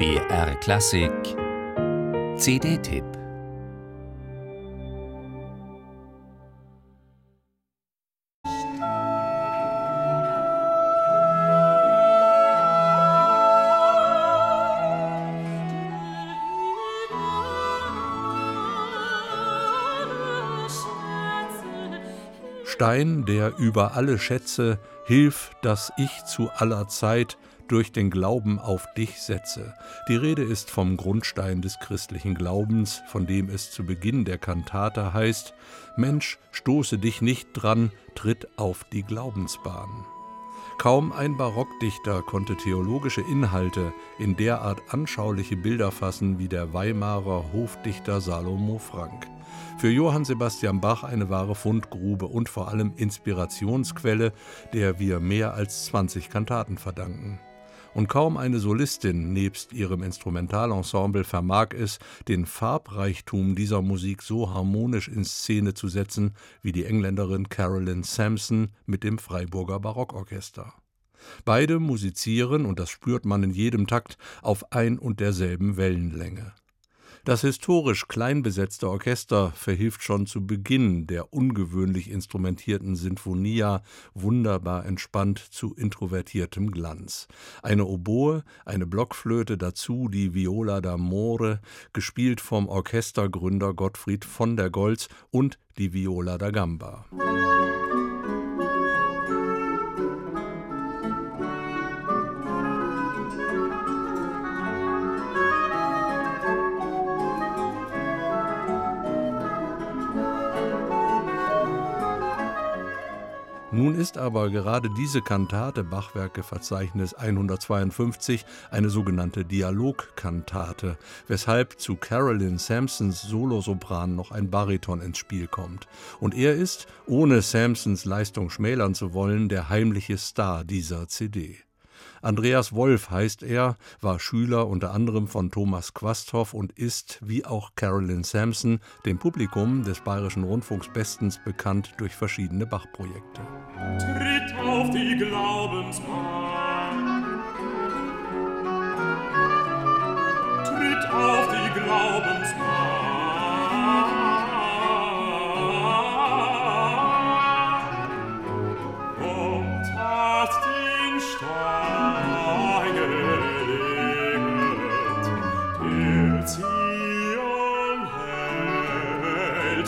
BR Klassik. CD-Tipp Stein, der über alle Schätze, hilf, dass ich zu aller Zeit durch den Glauben auf dich setze. Die Rede ist vom Grundstein des christlichen Glaubens, von dem es zu Beginn der Kantate heißt, Mensch, stoße dich nicht dran, tritt auf die Glaubensbahn. Kaum ein Barockdichter konnte theologische Inhalte in derart anschauliche Bilder fassen wie der Weimarer Hofdichter Salomo Frank. Für Johann Sebastian Bach eine wahre Fundgrube und vor allem Inspirationsquelle, der wir mehr als 20 Kantaten verdanken und kaum eine Solistin nebst ihrem Instrumentalensemble vermag es, den Farbreichtum dieser Musik so harmonisch in Szene zu setzen wie die Engländerin Carolyn Sampson mit dem Freiburger Barockorchester. Beide musizieren, und das spürt man in jedem Takt, auf ein und derselben Wellenlänge. Das historisch klein besetzte Orchester verhilft schon zu Beginn der ungewöhnlich instrumentierten Sinfonia wunderbar entspannt zu introvertiertem Glanz. Eine Oboe, eine Blockflöte, dazu die Viola d'Amore, gespielt vom Orchestergründer Gottfried von der Goltz und die Viola da Gamba. Nun ist aber gerade diese Kantate Bachwerkeverzeichnis 152 eine sogenannte Dialogkantate, weshalb zu Carolyn Sampsons Solosopran noch ein Bariton ins Spiel kommt. Und er ist, ohne Sampsons Leistung schmälern zu wollen, der heimliche Star dieser CD. Andreas Wolf heißt er, war Schüler unter anderem von Thomas Quasthoff und ist, wie auch Carolyn Sampson, dem Publikum des Bayerischen Rundfunks bestens bekannt durch verschiedene Bach-Projekte. Tritt auf die Glaubensbahn.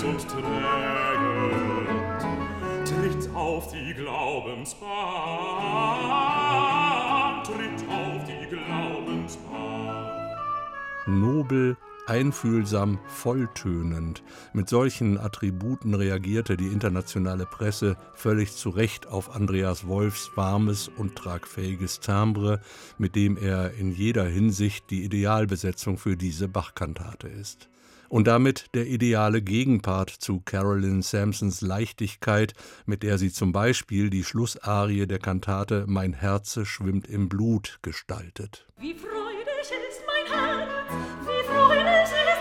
Und träget, tritt auf die Glaubensbahn, tritt auf die Glaubensbahn. Nobel, einfühlsam, volltönend. Mit solchen Attributen reagierte die internationale Presse völlig zu Recht auf Andreas Wolfs warmes und tragfähiges Timbre, mit dem er in jeder Hinsicht die Idealbesetzung für diese Bachkantate ist und damit der ideale Gegenpart zu Carolyn Sampsons Leichtigkeit, mit der sie zum Beispiel die Schlussarie der Kantate Mein Herze schwimmt im Blut gestaltet. Wie freudig ist mein Herz, wie freudig ist